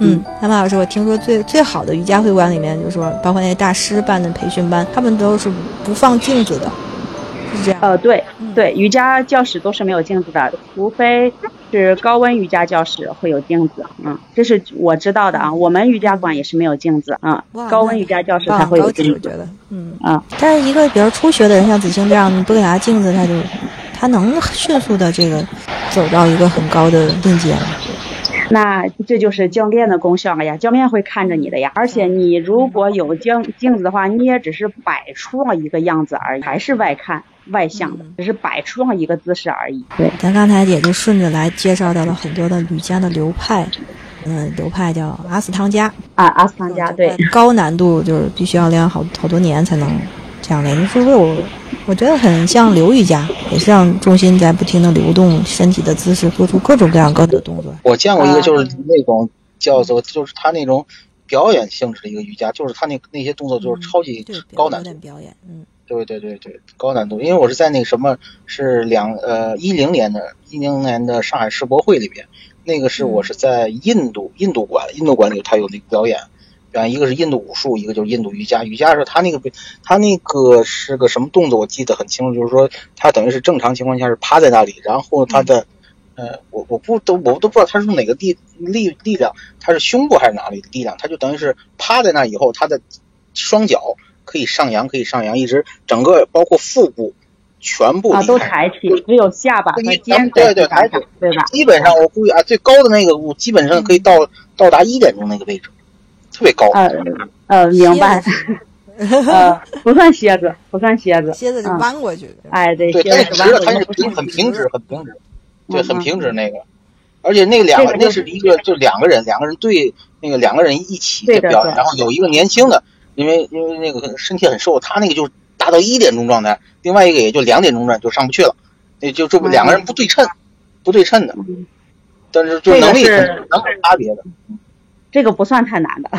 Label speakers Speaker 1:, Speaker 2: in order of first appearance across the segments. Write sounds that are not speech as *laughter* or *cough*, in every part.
Speaker 1: 嗯，那马老师，我听说最最好的瑜伽会馆里面，就是说，包括那些大师办的培训班，他们都是不放镜子的，是这样。
Speaker 2: 呃，对对，瑜伽教室都是没有镜子的，除非是高温瑜伽教室会有镜子。嗯，这是我知道的啊。我们瑜伽馆也是没有镜子啊，高温瑜伽教室才会有镜子。
Speaker 1: 我觉得，嗯
Speaker 2: 啊。
Speaker 1: 但是一个比如初学的人，像子清这样，你不给他镜子，他就他能迅速的这个走到一个很高的境界吗？
Speaker 2: 那这就是教练的功效了呀，教练会看着你的呀。而且你如果有镜镜子的话，你也只是摆出了一个样子而已，还是外看外向的，只是摆出了一个姿势而已。对，
Speaker 1: 咱刚才也就顺着来介绍到了很多的瑜伽的流派，嗯，流派叫阿斯汤加。
Speaker 2: 啊，阿斯汤加对，
Speaker 1: 高难度就是必须要练好好多年才能这样的。你说说我。我觉得很像刘瑜伽，也是让重心在不停的流动，身体的姿势做出各种各样高的动作。
Speaker 3: 我见过一个，就是那种叫做，就是他那种表演性质的一个瑜伽，就是他那那些动作就是超级高难度
Speaker 1: 表演。嗯，
Speaker 3: 对对对对，高难度。因为我是在那个什么，是两呃一零年的，一零年的上海世博会里边，那个是我是在印度印度馆，印度馆里他有那个表演。啊，一个是印度武术，一个就是印度瑜伽。瑜伽是他那个，他那个是个什么动作？我记得很清楚，就是说他等于是正常情况下是趴在那里，然后他的，呃，我我不都我都不知道他是用哪个力力力量，他是胸部还是哪里的力量？他就等于是趴在那以后，他的双脚可以上扬，可以上扬，一直整个包括腹部全部
Speaker 2: 啊都抬起，只有下巴和肩
Speaker 3: 对对抬起，
Speaker 2: 对吧？
Speaker 3: 基本上我估计啊，最高的那个我基本上可以到到达一点钟那个位置。特别高，
Speaker 2: 呃呃，明白，*laughs* 呃，不算蝎子，不算蝎子，
Speaker 1: 蝎子就弯过去。的，
Speaker 2: 哎，
Speaker 3: 对，
Speaker 2: 蝎子
Speaker 3: 是弯过去，它是平，很平直，很平直，对，很平直那个，而且那两个，那是一个，就两个人，两个人对，那个两个人一起在表演，然后有一个年轻的，因为因为那个身体很瘦，他那个就达到一点钟状态，另外一个也就两点钟状态就上不去了，那就这不两个人不对称，不对称的，但是就能力是能差别的。
Speaker 2: 这个不算太难的，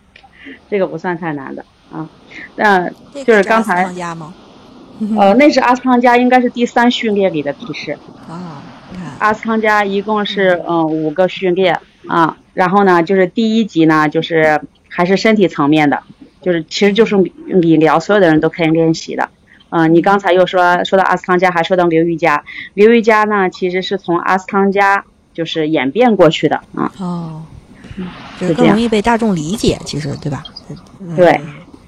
Speaker 2: *laughs* 这个不算太难的啊。那就是刚才呃，那是阿斯汤加，应该是第三序列里的提示
Speaker 1: 啊。
Speaker 2: 阿斯汤加一共是嗯五个序列啊。然后呢，就是第一级呢，就是还是身体层面的，就是其实就是理疗，所有的人都可以练习的。嗯，你刚才又说说到阿斯汤加，还说到刘瑜伽。刘瑜伽呢，其实是从阿斯汤加就是演变过去的啊。
Speaker 1: 哦。就更容易被大众理解，其实对吧？
Speaker 2: 对，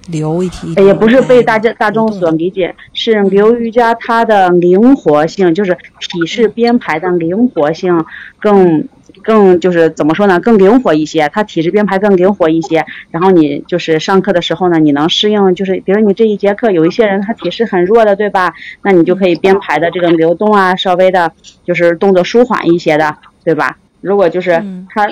Speaker 1: 流一提
Speaker 2: 也不是被大家大众所理解，是流瑜伽它的灵活性，就是体式编排的灵活性更更就是怎么说呢？更灵活一些，它体式编排更灵活一些。然后你就是上课的时候呢，你能适应，就是比如你这一节课有一些人他体式很弱的，对吧？那你就可以编排的这种流动啊，稍微的就是动作舒缓一些的，对吧？如果就是他。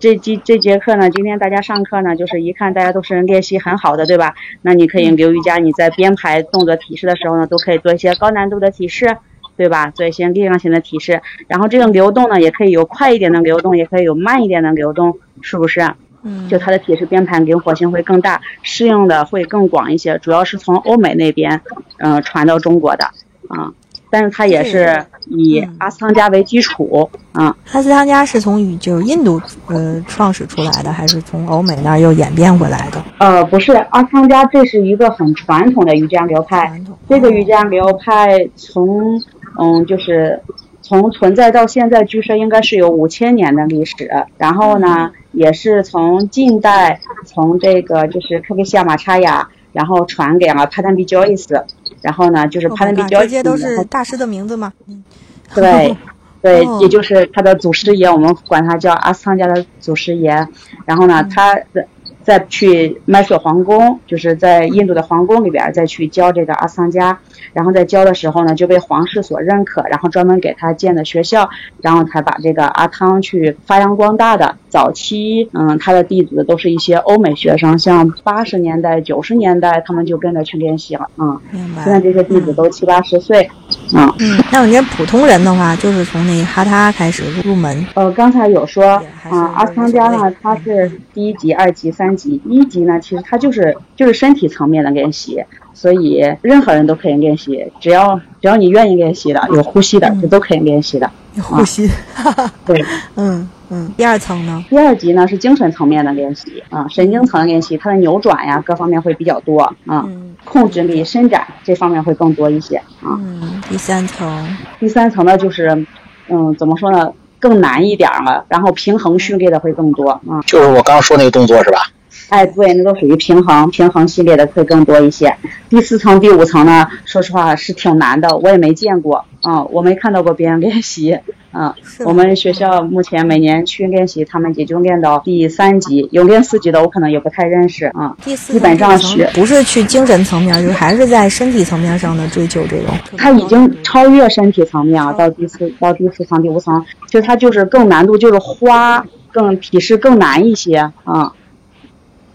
Speaker 2: 这这这节课呢，今天大家上课呢，就是一看大家都是练习很好的，对吧？那你可以留瑜伽，你在编排动作提示的时候呢，都可以做一些高难度的提示，对吧？做一些力量型的提示。然后这个流动呢，也可以有快一点的流动，也可以有慢一点的流动，是不是？
Speaker 1: 嗯。
Speaker 2: 就它的提示编排灵活性会更大，适应的会更广一些。主要是从欧美那边，嗯，传到中国的，啊。但是它也是以阿斯汤加为基础啊。
Speaker 1: 阿斯汤加是从就是印度呃创始出来的，还是从欧美那儿又演变回来的？
Speaker 2: 呃，不是，阿斯汤加这是一个很传统的瑜伽流派。这个瑜伽流派从嗯，就是从存在到现在，据说应该是有五千年的历史。然后呢，也是从近代从这个就是克里希亚马查亚，然后传给了帕坦比乔伊斯。然后呢，就是攀登比较，
Speaker 1: 这些都是大师的名字吗？*laughs*
Speaker 2: 对，对，也就是他的祖师爷，我们管他叫阿斯汤加的祖师爷。然后呢，他在再去麦索皇宫，就是在印度的皇宫里边再去教这个阿桑加，然后在教的时候呢就被皇室所认可，然后专门给他建的学校，然后才把这个阿汤去发扬光大的。早期，嗯，他的弟子都是一些欧美学生，像八十年代、九十年代，他们就跟着去练习了，嗯。
Speaker 1: 明白。
Speaker 2: 现在这些弟子都七八十岁，嗯。
Speaker 1: 嗯，那我觉得普通人的话，就是从那哈他开始入门。
Speaker 2: 呃，刚才有说，啊，阿桑加呢，他是第一级、二级、三级，一级呢，其实它就是就是身体层面的练习，所以任何人都可以练习，只要只要你愿意练习的，有呼吸的，就都可以练习的。
Speaker 1: 有呼吸，*laughs*
Speaker 2: 对，
Speaker 1: 嗯嗯。第二层呢？
Speaker 2: 第二级呢是精神层面的练习啊，神经层的练习，它的扭转呀，各方面会比较多啊，控制力、伸展这方面会更多一些啊。
Speaker 1: 嗯，第三层，
Speaker 2: 第三层呢就是，嗯，怎么说呢？更难一点了，然后平衡训练的会更多啊。
Speaker 3: 就是我刚刚说那个动作是吧？
Speaker 2: 哎，对，那都属于平衡，平衡系列的会更多一些。第四层、第五层呢，说实话是挺难的，我也没见过，啊，我没看到过别人练习，啊，我们学校目前每年去练习，他们也就练到第三级，有练四级的，我可能也不太认识，啊，基本上学
Speaker 1: 不是去精神层面，就是还是在身体层面上的追求这种。
Speaker 2: 他已经超越身体层面了，到第四、到第四层、第五层，其实他就是更难度，就是花更体式更难一些，啊。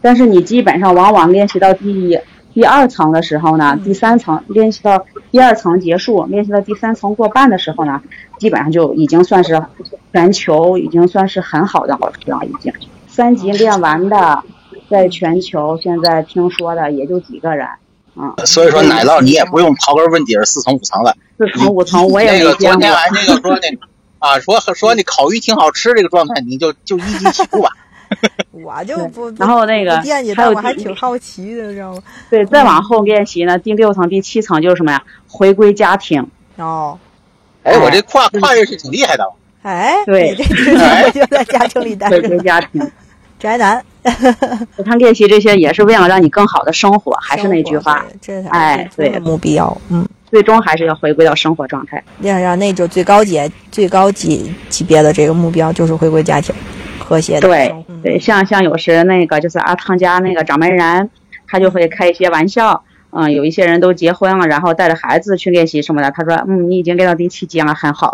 Speaker 2: 但是你基本上往往练习到第一第二层的时候呢，第三层练习到第二层结束，练习到第三层过半的时候呢，基本上就已经算是全球已经算是很好的老师了。已经三级练完的，在全球现在听说的也就几个人啊。
Speaker 3: 所以说奶酪你也不用刨根问底儿四层五层了。
Speaker 2: 四层五层我也没见过。
Speaker 3: 昨天俺那个说那啊说说那烤鱼挺好吃这个状态，你就就一级起步吧。*laughs*
Speaker 1: 我就不，
Speaker 2: 然后那个
Speaker 1: 还有我还挺好奇的，知道吗？
Speaker 2: 对，再往后练习呢，第六层、第七层就是什么呀？回归家庭。
Speaker 1: 哦，
Speaker 3: 哎，我这跨跨越是挺厉害的。
Speaker 1: 哎，
Speaker 2: 对，
Speaker 1: 就在家庭里待
Speaker 2: 着。回归家庭，
Speaker 1: 宅男。*laughs*
Speaker 2: 他练习这些也是为了让你更好的生活，还是那句话，哎，对，
Speaker 1: 目标，嗯，
Speaker 2: 最终还是要回归到生活状态。
Speaker 1: 要让那就最高级、最高级级别的这个目标就是回归家庭。和谐
Speaker 2: 的对对，像像有时那个就是阿汤家那个掌门人，他就会开一些玩笑，嗯，有一些人都结婚了，然后带着孩子去练习什么的，他说，嗯，你已经练到第七级了，很好，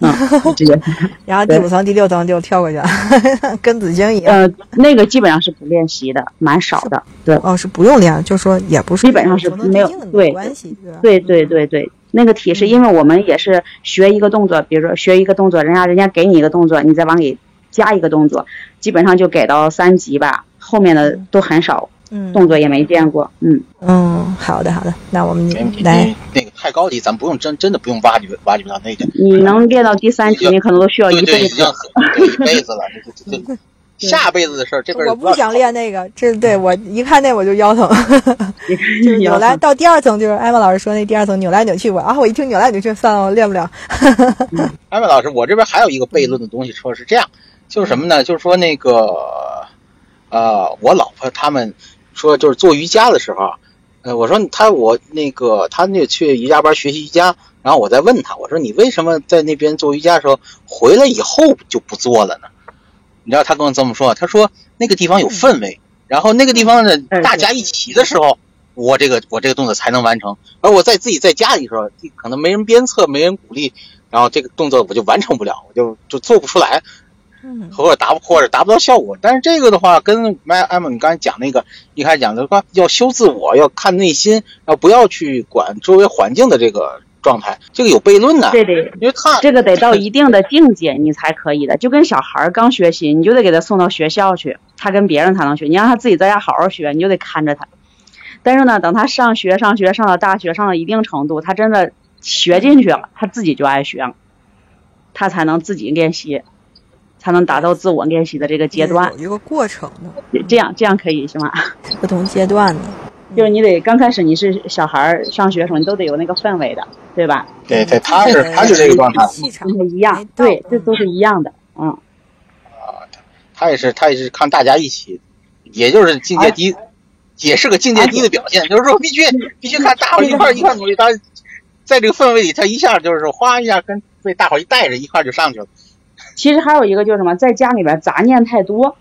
Speaker 2: 嗯，直接，*laughs*
Speaker 1: 然后第五层、第六层就跳过去了，*laughs* 跟紫晶一样。
Speaker 2: 呃，那个基本上是不练习的，蛮少的，对。
Speaker 1: 哦，是不用练，就说也不是，
Speaker 2: 基本上是没有对
Speaker 1: 关系，
Speaker 2: 对对对对，那个体式，因为我们也是学一个动作，比如说学一个动作，人家人家给你一个动作，你再往里。加一个动作，基本上就给到三级吧，后面的都很少，嗯，动作也没见过，嗯
Speaker 1: 嗯，好的好的，那我们来
Speaker 3: 那个太高级，咱不用真真的不用挖掘挖掘到那点。
Speaker 2: 你能练到第三级，你可能都需要一辈子，
Speaker 3: 一辈子了，*laughs* 这这这下辈子的事儿，这
Speaker 1: 我不想练那个，这对我一看那我就腰疼，*laughs* *laughs* 就是扭来到第二层，就是艾玛老师说那第二层扭来扭去，我啊我一听扭来扭去，算了，我练不了。
Speaker 3: 艾玛老师，我这边还有一个悖论的东西，说是这样。就是什么呢？就是说那个，呃，我老婆他们说，就是做瑜伽的时候，呃，我说他我那个他那去瑜伽班学习瑜伽，然后我再问他，我说你为什么在那边做瑜伽的时候回来以后就不做了呢？你知道他跟我这么说，他说那个地方有氛围，然后那个地方呢大家一起的时候，我这个我这个动作才能完成，而我在自己在家里时候，可能没人鞭策，没人鼓励，然后这个动作我就完成不了，我就就做不出来。或者达不或者达不到效果，但是这个的话，跟麦艾玛你刚才讲那个一开始讲的话，要修自我，要看内心，要不要去管周围环境的这个状态，这个有悖论的。
Speaker 2: 对对，
Speaker 3: 因为他
Speaker 2: 这个得到一定的境界，你才可以的。就跟小孩刚学习，你就得给他送到学校去，他跟别人才能学。你让他自己在家好好学，你就得看着他。但是呢，等他上学上学上到大学上到一定程度，他真的学进去了，他自己就爱学了，他才能自己练习。才能达到自我练习的这个阶段，
Speaker 1: 有一个过程的，
Speaker 2: 这样这样可以是吗？
Speaker 1: 不同阶段的，*laughs*
Speaker 2: 就是你得刚开始你是小孩儿上学时候，你都得有那个氛围的，对吧？
Speaker 3: 对对，他是他就这个状态，
Speaker 1: 气场
Speaker 2: 一样，对，这都是一样的，嗯。
Speaker 3: 啊，他也是他也是看大家一起，也就是境界低，也是个境界低的表现，就是说必须必须看大伙一块一块努力，他在这个氛围里，他一下就是说哗一下跟被大伙一带着一块就上去了。
Speaker 2: 其实还有一个就是什么，在家里边杂念太多，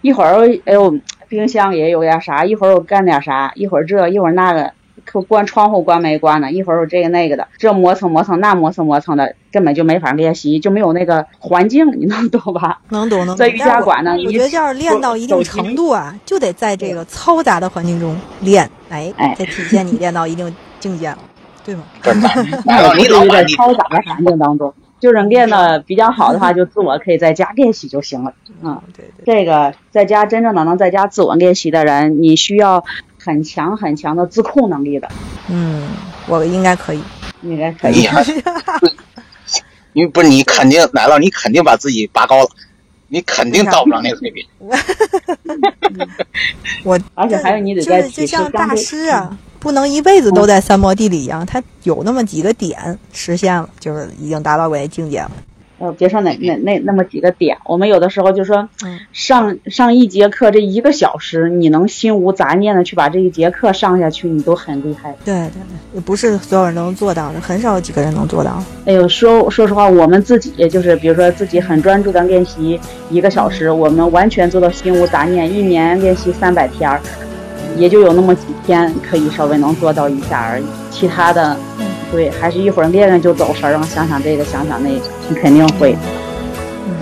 Speaker 2: 一会儿哎呦，冰箱也有点啥，一会儿我干点啥，一会儿这一会儿那个，可关窗户关没关呢？一会儿我这个那个的，这磨蹭磨蹭，那磨蹭磨蹭的，根本就没法练习，就没有那个环境，你能懂吧？
Speaker 1: 能懂能懂。
Speaker 2: 在瑜伽馆呢，
Speaker 1: 我觉得要是练到一定程度啊，就得在这个嘈杂的环境中练，哎，才体现你练到一定境界了，对吗？*laughs* *laughs*
Speaker 2: 那必须在嘈杂的环境当中。就是练的比较好的话，就自我可以在家练习就行了。嗯，
Speaker 1: 对对。
Speaker 2: 这个在家真正的能在家自我练习的人，你需要很强很强的自控能力的。
Speaker 1: 嗯，我应该可以，
Speaker 2: 应该可以。
Speaker 3: 你不是你肯定来了，你肯定把自己拔高了，你肯定到不了那个水平。*laughs*
Speaker 1: 我
Speaker 2: 而且还有你得在
Speaker 1: 就像大师啊。不能一辈子都在三摩地里一样，他有那么几个点实现了，就是已经达到那境界了。
Speaker 2: 呃，别说那那那那么几个点，我们有的时候就说，上上一节课这一个小时，你能心无杂念的去把这一节课上下去，你都很厉害。
Speaker 1: 对对对，也不是所有人能做到的，很少有几个人能做到。
Speaker 2: 哎呦，说说实话，我们自己就是比如说自己很专注的练习一个小时，我们完全做到心无杂念，一年练习三百天儿。也就有那么几天可以稍微能做到一下而已，其他的，对，还是一会儿练练就走神儿，想想这个，想想那个，你肯定会。
Speaker 1: 嗯。